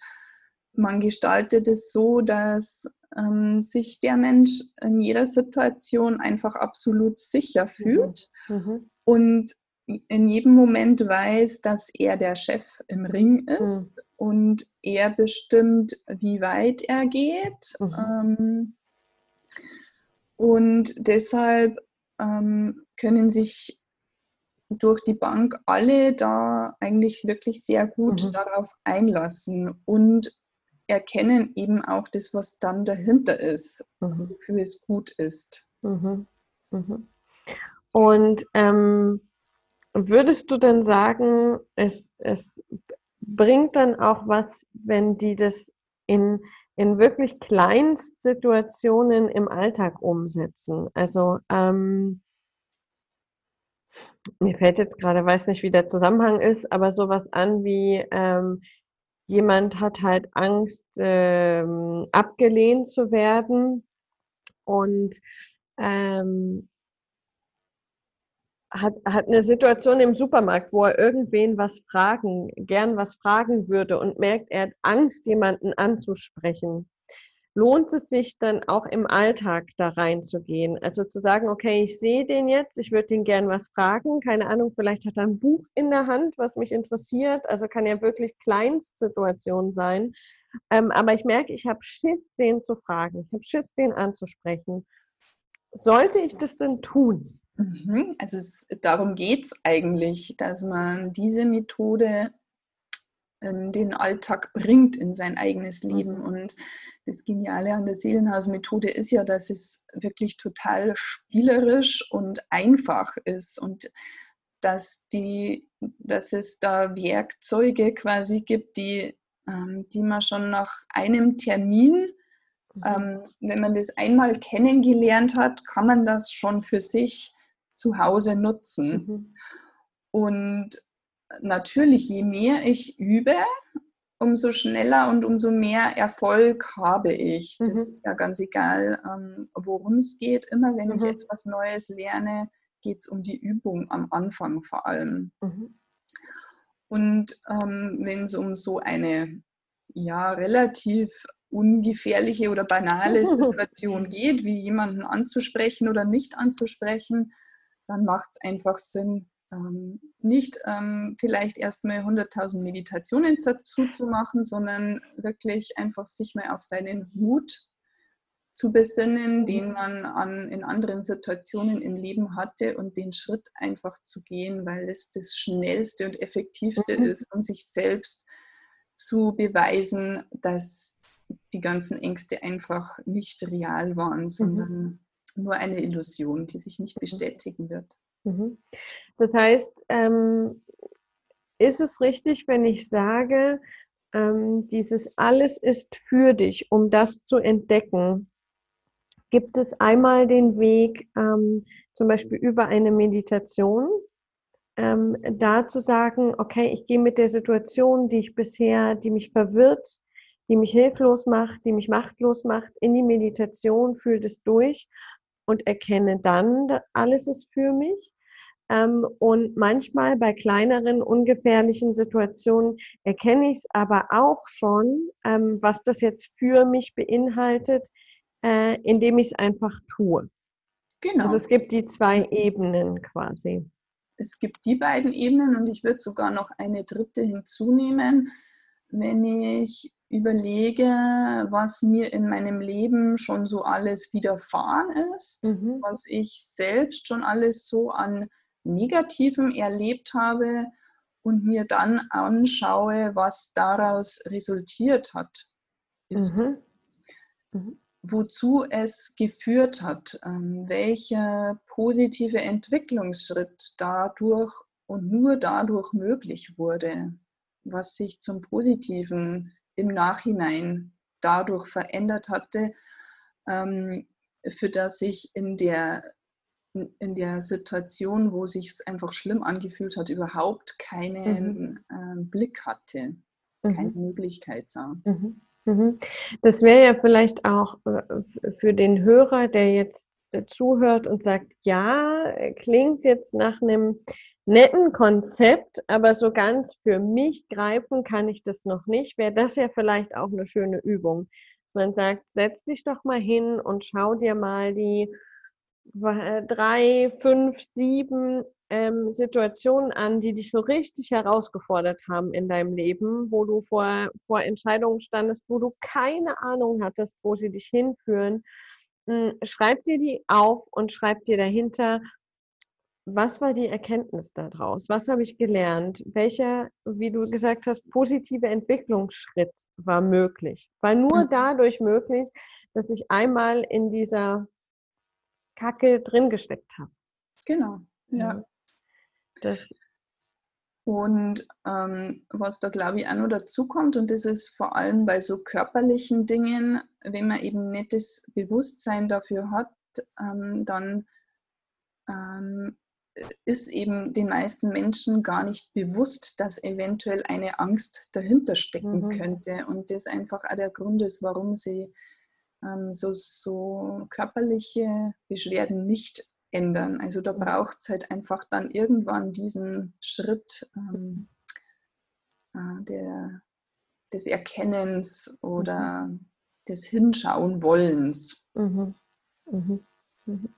man gestaltet es so, dass ähm, sich der Mensch in jeder Situation einfach absolut sicher mhm. fühlt mhm. und in jedem Moment weiß, dass er der Chef im Ring ist mhm. und er bestimmt, wie weit er geht. Mhm. Ähm, und deshalb ähm, können sich durch die Bank alle da eigentlich wirklich sehr gut mhm. darauf einlassen und erkennen eben auch das, was dann dahinter ist, mhm. wofür es gut ist. Mhm. mhm. Und ähm, würdest du denn sagen, es, es bringt dann auch was, wenn die das in, in wirklich Kleinstsituationen im Alltag umsetzen? Also ähm, mir fällt jetzt gerade, weiß nicht, wie der Zusammenhang ist, aber sowas an wie ähm, jemand hat halt Angst, ähm, abgelehnt zu werden und ähm, hat, hat eine Situation im Supermarkt, wo er irgendwen was fragen, gern was fragen würde und merkt, er hat Angst, jemanden anzusprechen lohnt es sich dann auch im Alltag da reinzugehen? Also zu sagen, okay, ich sehe den jetzt, ich würde den gern was fragen, keine Ahnung, vielleicht hat er ein Buch in der Hand, was mich interessiert, also kann ja wirklich Kleinstsituation sein. Ähm, aber ich merke, ich habe Schiss, den zu fragen, ich habe Schiss, den anzusprechen. Sollte ich das denn tun? Mhm, also es, darum geht es eigentlich, dass man diese Methode den Alltag bringt, in sein eigenes Leben. Mhm. Und das Geniale an der Seelenhausmethode ist ja, dass es wirklich total spielerisch und einfach ist und dass, die, dass es da Werkzeuge quasi gibt, die, ähm, die man schon nach einem Termin, mhm. ähm, wenn man das einmal kennengelernt hat, kann man das schon für sich zu Hause nutzen. Mhm. Und natürlich, je mehr ich übe, umso schneller und umso mehr Erfolg habe ich. Das mhm. ist ja ganz egal, ähm, worum es geht. Immer wenn mhm. ich etwas Neues lerne, geht es um die Übung am Anfang vor allem. Mhm. Und ähm, wenn es um so eine ja, relativ ungefährliche oder banale Situation geht, wie jemanden anzusprechen oder nicht anzusprechen, dann macht es einfach Sinn, ähm, nicht ähm, vielleicht erstmal 100.000 Meditationen dazu zu machen, sondern wirklich einfach sich mal auf seinen Mut zu besinnen, mhm. den man an, in anderen Situationen im Leben hatte und den Schritt einfach zu gehen, weil es das schnellste und effektivste mhm. ist, um sich selbst zu beweisen, dass die ganzen Ängste einfach nicht real waren, mhm. sondern mhm. nur eine Illusion, die sich nicht mhm. bestätigen wird. Mhm. Das heißt, ähm, ist es richtig, wenn ich sage, ähm, dieses alles ist für dich, um das zu entdecken? Gibt es einmal den Weg, ähm, zum Beispiel über eine Meditation, ähm, da zu sagen, okay, ich gehe mit der Situation, die ich bisher, die mich verwirrt, die mich hilflos macht, die mich machtlos macht, in die Meditation, fühle es durch und erkenne dann, alles ist für mich. Ähm, und manchmal bei kleineren, ungefährlichen Situationen erkenne ich es aber auch schon, ähm, was das jetzt für mich beinhaltet, äh, indem ich es einfach tue. Genau. Also es gibt die zwei Ebenen quasi. Es gibt die beiden Ebenen und ich würde sogar noch eine dritte hinzunehmen. Wenn ich überlege, was mir in meinem Leben schon so alles widerfahren ist, mhm. was ich selbst schon alles so an Negativem erlebt habe und mir dann anschaue, was daraus resultiert hat, ist, mhm. Mhm. wozu es geführt hat, ähm, welcher positive Entwicklungsschritt dadurch und nur dadurch möglich wurde, was sich zum Positiven im Nachhinein dadurch verändert hatte, ähm, für das ich in der, in der Situation, wo sich es einfach schlimm angefühlt hat, überhaupt keinen mhm. äh, Blick hatte, mhm. keine Möglichkeit sah. Mhm. mhm. Das wäre ja vielleicht auch äh, für den Hörer, der jetzt äh, zuhört und sagt, ja, klingt jetzt nach einem netten Konzept, aber so ganz für mich greifen kann ich das noch nicht. Wäre das ja vielleicht auch eine schöne Übung. Dass man sagt, setz dich doch mal hin und schau dir mal die äh, drei, fünf, sieben ähm, Situationen an, die dich so richtig herausgefordert haben in deinem Leben, wo du vor, vor Entscheidungen standest, wo du keine Ahnung hattest, wo sie dich hinführen. Hm, schreib dir die auf und schreib dir dahinter, was war die Erkenntnis daraus? Was habe ich gelernt? Welcher, wie du gesagt hast, positive Entwicklungsschritt war möglich? War nur mhm. dadurch möglich, dass ich einmal in dieser Kacke drin gesteckt habe. Genau, ja. Das und ähm, was da, glaube ich, auch noch dazu kommt, und das ist vor allem bei so körperlichen Dingen, wenn man eben nicht das Bewusstsein dafür hat, ähm, dann ähm, ist eben den meisten Menschen gar nicht bewusst, dass eventuell eine Angst dahinter stecken mhm. könnte. Und das einfach auch der Grund ist, warum sie ähm, so, so körperliche Beschwerden nicht ändern. Also da mhm. braucht es halt einfach dann irgendwann diesen Schritt ähm, äh, der, des Erkennens oder mhm. des Hinschauen Wollens. Mhm. Mhm. mhm.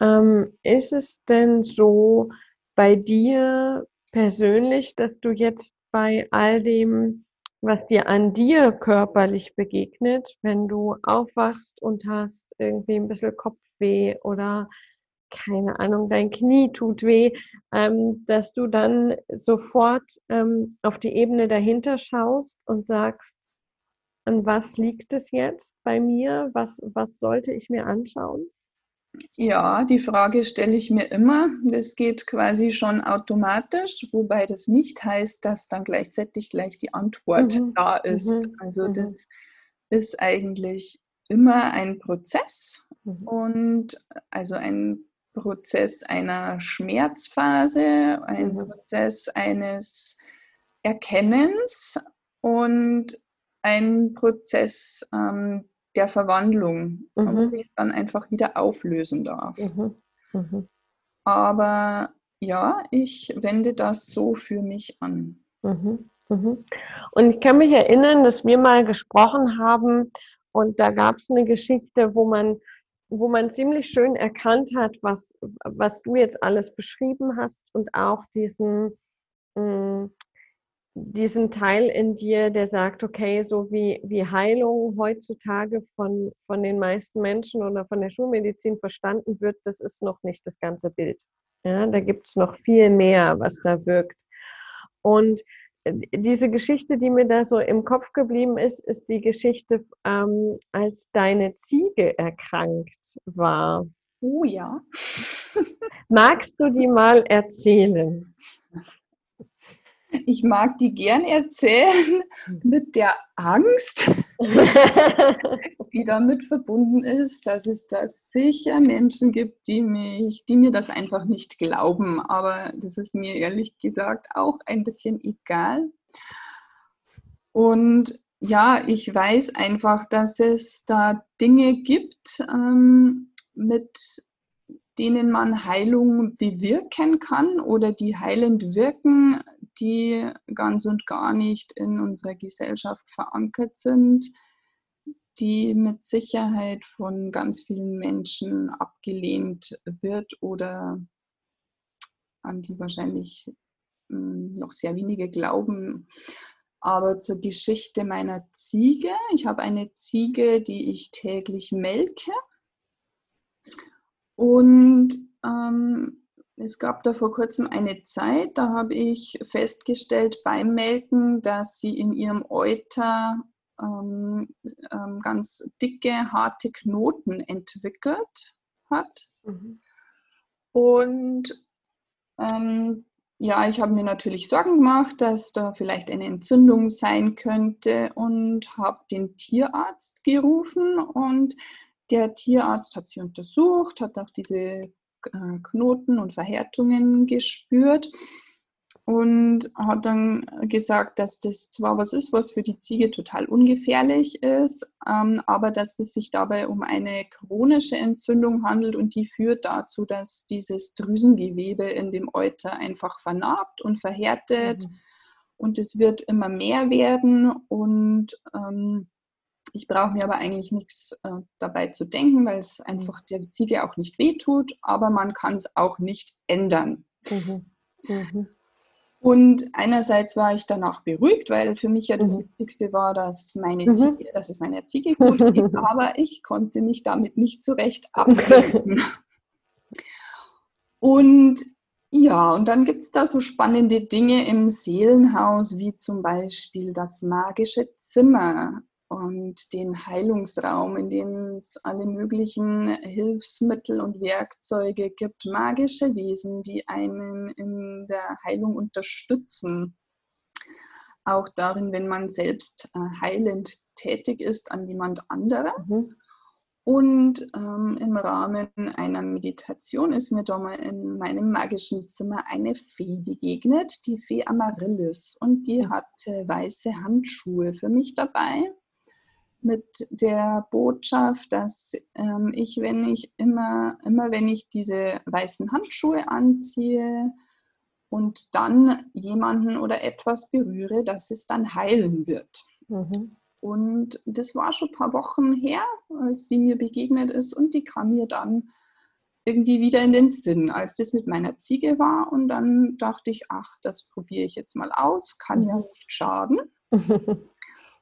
Ähm, ist es denn so bei dir persönlich, dass du jetzt bei all dem, was dir an dir körperlich begegnet, wenn du aufwachst und hast irgendwie ein bisschen Kopfweh oder keine Ahnung, dein Knie tut weh, ähm, dass du dann sofort ähm, auf die Ebene dahinter schaust und sagst, an was liegt es jetzt bei mir? Was, was sollte ich mir anschauen? Ja, die Frage stelle ich mir immer. Das geht quasi schon automatisch, wobei das nicht heißt, dass dann gleichzeitig gleich die Antwort mhm. da ist. Mhm. Also mhm. das ist eigentlich immer ein Prozess mhm. und also ein Prozess einer Schmerzphase, ein mhm. Prozess eines Erkennens und ein Prozess ähm, der Verwandlung, mhm. wo sich dann einfach wieder auflösen darf. Mhm. Mhm. Aber ja, ich wende das so für mich an. Mhm. Mhm. Und ich kann mich erinnern, dass wir mal gesprochen haben und da gab es eine Geschichte, wo man, wo man ziemlich schön erkannt hat, was, was du jetzt alles beschrieben hast und auch diesen, mh, mm, diesen Teil in dir, der sagt, okay, so wie, wie Heilung heutzutage von, von den meisten Menschen oder von der Schulmedizin verstanden wird, das ist noch nicht das ganze Bild. Ja, da gibt es noch viel mehr, was da wirkt. Und äh, diese Geschichte, die mir da so im Kopf geblieben ist, ist die Geschichte, ähm, als deine Ziege erkrankt war. Oh ja. Magst du die mal erzählen? Ich mag die gern erzählen mit der Angst, die damit verbunden ist, dass es da sicher Menschen gibt, die, mich, die mir das einfach nicht glauben. Aber das ist mir ehrlich gesagt auch ein bisschen egal. Und ja, ich weiß einfach, dass es da Dinge gibt, ähm, mit denen man Heilung bewirken kann oder die heilend wirken, die ganz und gar nicht in unserer Gesellschaft verankert sind, die mit Sicherheit von ganz vielen Menschen abgelehnt wird oder an die wahrscheinlich hm, noch sehr wenige glauben. Aber zur Geschichte meiner Ziege. Ich habe eine Ziege, die ich täglich melke. Und ähm, es gab da vor kurzem eine Zeit, da habe ich festgestellt beim Melken, dass sie in ihrem Euter ähm, ähm, ganz dicke, harte Knoten entwickelt hat. Mhm. Und ähm, ja, ich habe mir natürlich Sorgen gemacht, dass da vielleicht eine Entzündung sein könnte und habe den Tierarzt gerufen und der Tierarzt hat sie untersucht, hat auch diese äh, Knoten und Verhärtungen gespürt und hat dann gesagt, dass das zwar was ist, was für die Ziege total ungefährlich ist, ähm, aber dass es sich dabei um eine chronische Entzündung handelt und die führt dazu, dass dieses Drüsengewebe in dem Euter einfach vernarbt und verhärtet mhm. und es wird immer mehr werden und ähm, ich brauche mir aber eigentlich nichts äh, dabei zu denken, weil es einfach der Ziege auch nicht wehtut, aber man kann es auch nicht ändern. Mhm. Mhm. Und einerseits war ich danach beruhigt, weil für mich ja das mhm. Wichtigste war, dass, meine mhm. Ziege, dass es meiner Ziege gut geht, aber ich konnte mich damit nicht so recht abfinden. und ja, und dann gibt es da so spannende Dinge im Seelenhaus, wie zum Beispiel das magische Zimmer und den Heilungsraum, in dem es alle möglichen Hilfsmittel und Werkzeuge gibt, magische Wesen, die einen in der Heilung unterstützen. Auch darin, wenn man selbst äh, heilend tätig ist an jemand anderem. Mhm. Und ähm, im Rahmen einer Meditation ist mir da mal in meinem magischen Zimmer eine Fee begegnet, die Fee Amaryllis. Und die hatte weiße Handschuhe für mich dabei mit der Botschaft, dass ähm, ich, wenn ich immer, immer wenn ich diese weißen Handschuhe anziehe und dann jemanden oder etwas berühre, dass es dann heilen wird. Mhm. Und das war schon ein paar Wochen her, als die mir begegnet ist und die kam mir dann irgendwie wieder in den Sinn, als das mit meiner Ziege war. Und dann dachte ich, ach, das probiere ich jetzt mal aus, kann ja mhm. nicht schaden.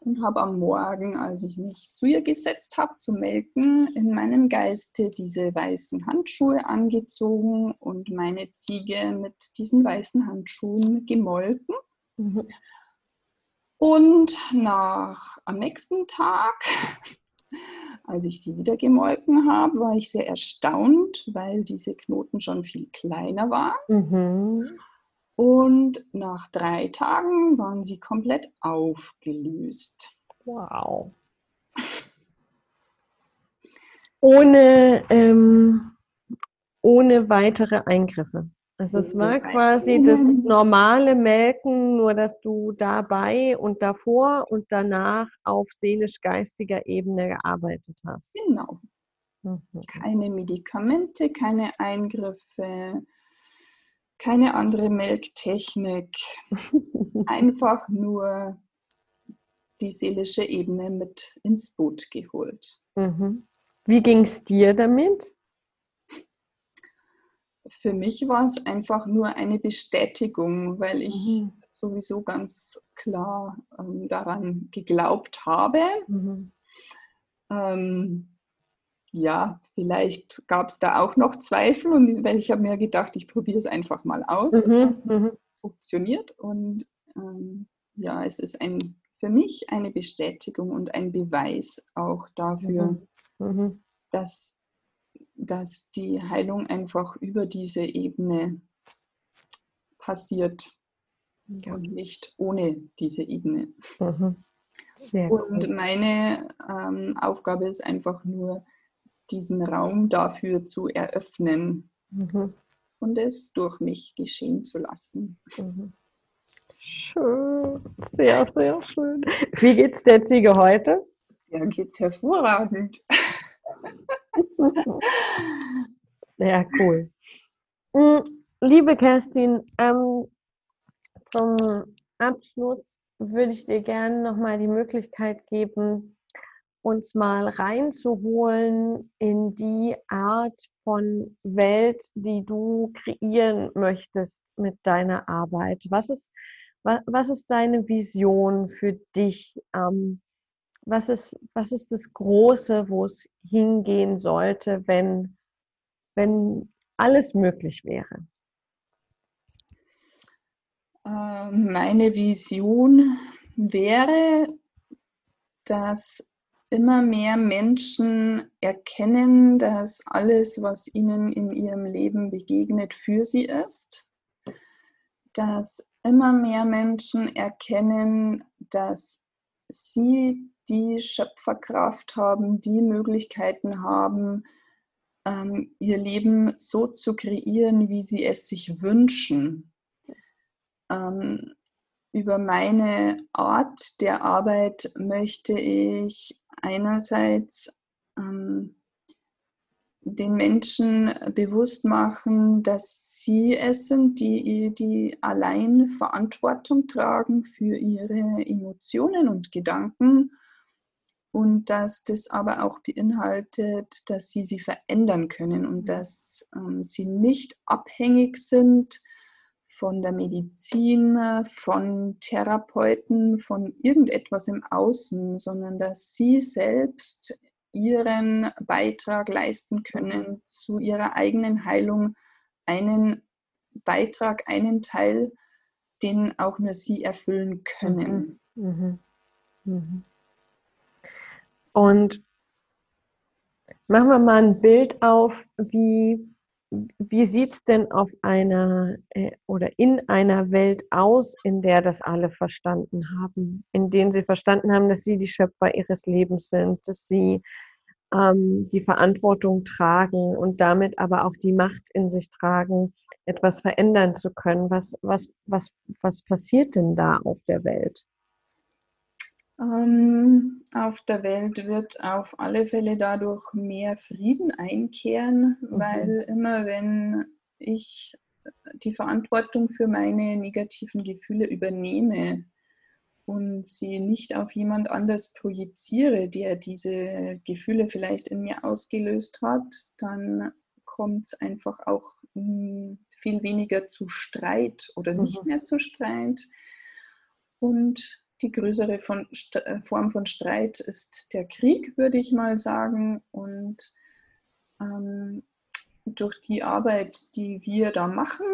und habe am Morgen, als ich mich zu ihr gesetzt habe zu melken, in meinem Geiste diese weißen Handschuhe angezogen und meine Ziege mit diesen weißen Handschuhen gemolken. Mhm. Und nach am nächsten Tag, als ich sie wieder gemolken habe, war ich sehr erstaunt, weil diese Knoten schon viel kleiner waren. Mhm. Und nach drei Tagen waren sie komplett aufgelöst. Wow. Ohne, ähm, ohne weitere Eingriffe. Also es war quasi das normale Melken, nur dass du dabei und davor und danach auf seelisch-geistiger Ebene gearbeitet hast. Genau. Mhm. Keine Medikamente, keine Eingriffe, keine andere Melktechnik, einfach nur die seelische Ebene mit ins Boot geholt. Mhm. Wie ging es dir damit? Für mich war es einfach nur eine Bestätigung, weil ich mhm. sowieso ganz klar ähm, daran geglaubt habe. Mhm. Ähm, ja, vielleicht gab es da auch noch Zweifel und weil ich habe mir gedacht, ich probiere es einfach mal aus. Mhm, mhm, Funktioniert und ähm, ja, es ist ein, für mich eine Bestätigung und ein Beweis auch dafür, mhm, mhm, dass, dass die Heilung einfach über diese Ebene passiert ja. und nicht ohne diese Ebene. Mhm. Und cool. meine ähm, Aufgabe ist einfach nur, diesen Raum dafür zu eröffnen mhm. und es durch mich geschehen zu lassen. Mhm. Schön, sehr, sehr schön. Wie geht's der Ziege heute? Ja, geht's hervorragend. Sehr cool. Hm, liebe Kerstin, ähm, zum Abschluss würde ich dir gerne nochmal die Möglichkeit geben, uns mal reinzuholen in die Art von Welt, die du kreieren möchtest mit deiner Arbeit. Was ist, was, ist deine Vision für dich? Ähm, was, ist, was ist das Große, wo es hingehen sollte, wenn, wenn alles möglich wäre? Ähm, meine Vision wäre, dass immer mehr Menschen erkennen, dass alles, was ihnen in ihrem Leben begegnet, für sie ist. Dass immer mehr Menschen erkennen, dass sie die Schöpferkraft haben, die Möglichkeiten haben, ähm, ihr Leben so zu kreieren, wie sie es sich wünschen. Ähm, über meine Art der Arbeit möchte ich einerseits ähm, den Menschen bewusst machen, dass sie es sind, die, die allein Verantwortung tragen für ihre Emotionen und Gedanken und dass das aber auch beinhaltet, dass sie sie verändern können und dass ähm, sie nicht abhängig sind von der Medizin, von Therapeuten, von irgendetwas im Außen, sondern dass sie selbst ihren Beitrag leisten können zu ihrer eigenen Heilung, einen Beitrag, einen Teil, den auch nur sie erfüllen können. Mhm. Mhm. Mhm. Und machen wir mal ein Bild auf, wie wie sieht es denn auf einer äh, oder in einer Welt aus, in der das alle verstanden haben, in denen sie verstanden haben, dass sie die Schöpfer ihres Lebens sind, dass sie ähm, die Verantwortung tragen und damit aber auch die Macht in sich tragen, etwas verändern zu können. Was, was, was, was passiert denn da auf der Welt? Ähm, auf der Welt wird auf alle Fälle dadurch mehr Frieden einkehren, mhm. weil immer wenn ich die Verantwortung für meine negativen Gefühle übernehme und sie nicht auf jemand anders projiziere, der diese Gefühle vielleicht in mir ausgelöst hat, dann kommt es einfach auch hm, viel weniger zu Streit oder nicht mhm. mehr zu Streit. Und die größere von, äh, Form von Streit ist der Krieg, würde ich mal sagen. Und ähm, durch die Arbeit, die wir da machen,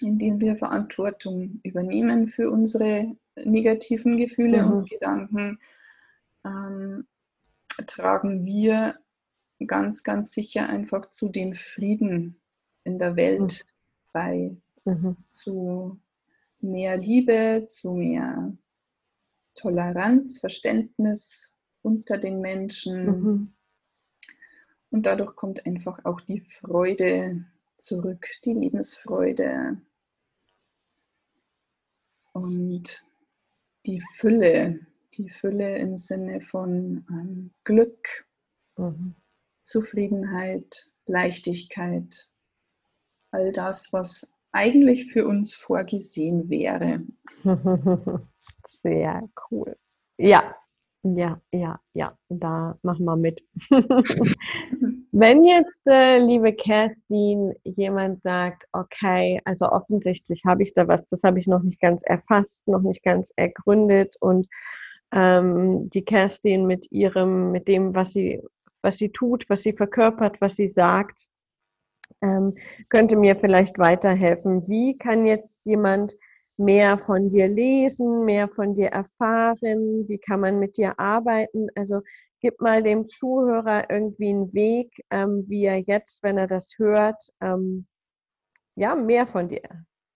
indem wir Verantwortung übernehmen für unsere negativen Gefühle mhm. und Gedanken, ähm, tragen wir ganz, ganz sicher einfach zu dem Frieden in der Welt mhm. bei, mhm. zu mehr Liebe, zu mehr Toleranz, Verständnis unter den Menschen. Mhm. Und dadurch kommt einfach auch die Freude zurück, die Lebensfreude und die Fülle, die Fülle im Sinne von ähm, Glück, mhm. Zufriedenheit, Leichtigkeit, all das, was eigentlich für uns vorgesehen wäre. Sehr cool. Ja, ja, ja, ja, da machen wir mit. Wenn jetzt, äh, liebe Kerstin, jemand sagt, okay, also offensichtlich habe ich da was, das habe ich noch nicht ganz erfasst, noch nicht ganz ergründet und ähm, die Kerstin mit ihrem, mit dem, was sie, was sie tut, was sie verkörpert, was sie sagt, ähm, könnte mir vielleicht weiterhelfen. Wie kann jetzt jemand mehr von dir lesen, mehr von dir erfahren? Wie kann man mit dir arbeiten? Also gib mal dem Zuhörer irgendwie einen Weg, ähm, wie er jetzt, wenn er das hört, ähm, ja, mehr von dir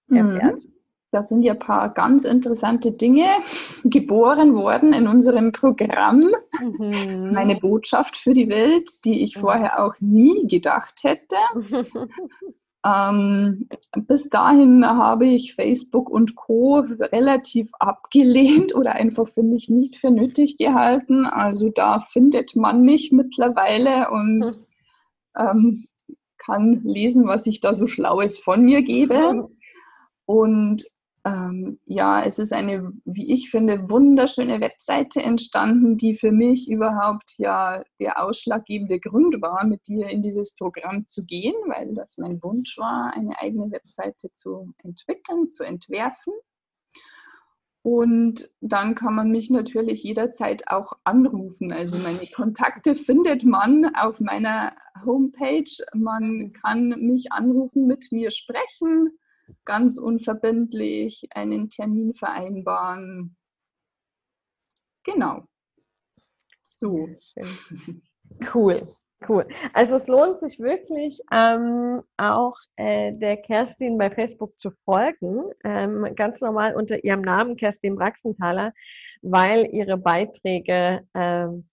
mhm. erfährt. Mhm. Da sind ja ein paar ganz interessante Dinge geboren worden in unserem Programm. Mhm. Meine Botschaft für die Welt, die ich vorher auch nie gedacht hätte. Ähm, bis dahin habe ich Facebook und Co. relativ abgelehnt oder einfach für mich nicht für nötig gehalten. Also da findet man mich mittlerweile und hm. ähm, kann lesen, was ich da so Schlaues von mir gebe. Und ähm, ja, es ist eine, wie ich finde, wunderschöne Webseite entstanden, die für mich überhaupt ja der ausschlaggebende Grund war, mit dir in dieses Programm zu gehen, weil das mein Wunsch war, eine eigene Webseite zu entwickeln, zu entwerfen. Und dann kann man mich natürlich jederzeit auch anrufen. Also meine Kontakte findet man auf meiner Homepage. Man kann mich anrufen, mit mir sprechen, ganz unverbindlich einen Termin vereinbaren. Genau. So. Cool. Cool. Also es lohnt sich wirklich ähm, auch äh, der Kerstin bei Facebook zu folgen, ähm, ganz normal unter ihrem Namen Kerstin Braxenthaler, weil ihre Beiträge ähm,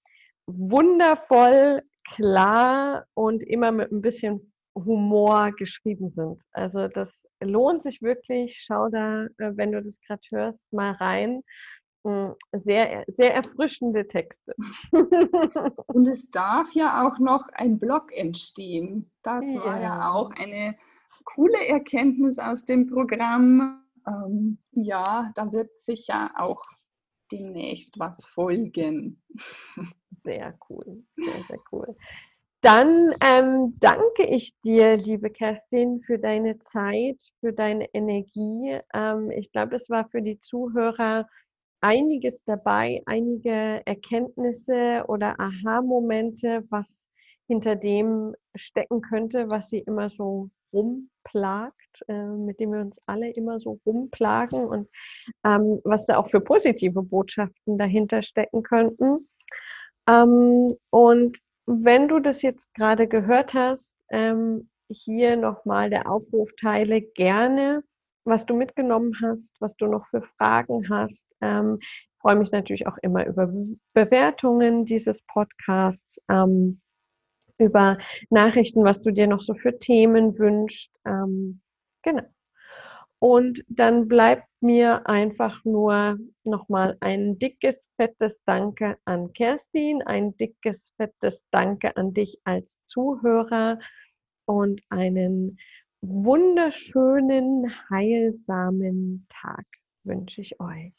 wundervoll, klar und immer mit ein bisschen Humor geschrieben sind. Also das lohnt sich wirklich. Schau da, äh, wenn du das gerade hörst, mal rein sehr, sehr erfrischende Texte. Und es darf ja auch noch ein Blog entstehen. Das ja. war ja auch eine coole Erkenntnis aus dem Programm. Ähm, ja, da wird sicher auch demnächst was folgen. Sehr cool, sehr, sehr cool. Dann ähm, danke ich dir, liebe Kerstin, für deine Zeit, für deine Energie. Ähm, ich glaube, es war für die Zuhörer einiges dabei, einige Erkenntnisse oder Aha-Momente, was hinter dem stecken könnte, was sie immer so rumplagt, äh, mit dem wir uns alle immer so rumplagen und ähm, was da auch für positive Botschaften dahinter stecken könnten. Ähm, und wenn du das jetzt gerade gehört hast, ähm, hier nochmal der Aufruf, teile gerne was du mitgenommen hast, was du noch für Fragen hast. Ähm, ich freue mich natürlich auch immer über Bewertungen dieses Podcasts, ähm, über Nachrichten, was du dir noch so für Themen wünschst. Ähm, genau. Und dann bleibt mir einfach nur nochmal ein dickes, fettes Danke an Kerstin, ein dickes, fettes Danke an dich als Zuhörer und einen wunderschönen, heilsamen Tag wünsche ich euch.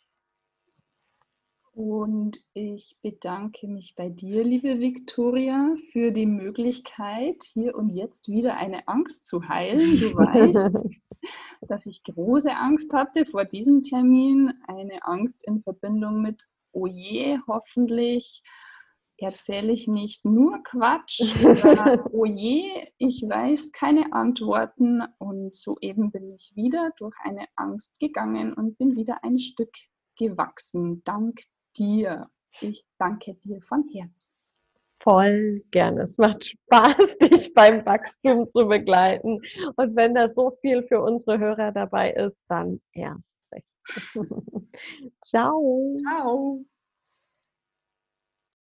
Und ich bedanke mich bei dir, liebe Viktoria, für die Möglichkeit, hier und jetzt wieder eine Angst zu heilen. Du weißt, dass ich große Angst hatte vor diesem Termin, eine Angst in Verbindung mit, oh je, hoffentlich erzähle ich nicht nur Quatsch oder oh je, ich weiß keine Antworten und soeben bin ich wieder durch eine Angst gegangen und bin wieder ein Stück gewachsen. Dank dir. Ich danke dir von Herzen. Voll gerne. Es macht Spaß, dich beim Wachstum zu begleiten. Und wenn da so viel für unsere Hörer dabei ist, dann ja. Ciao. Ciao.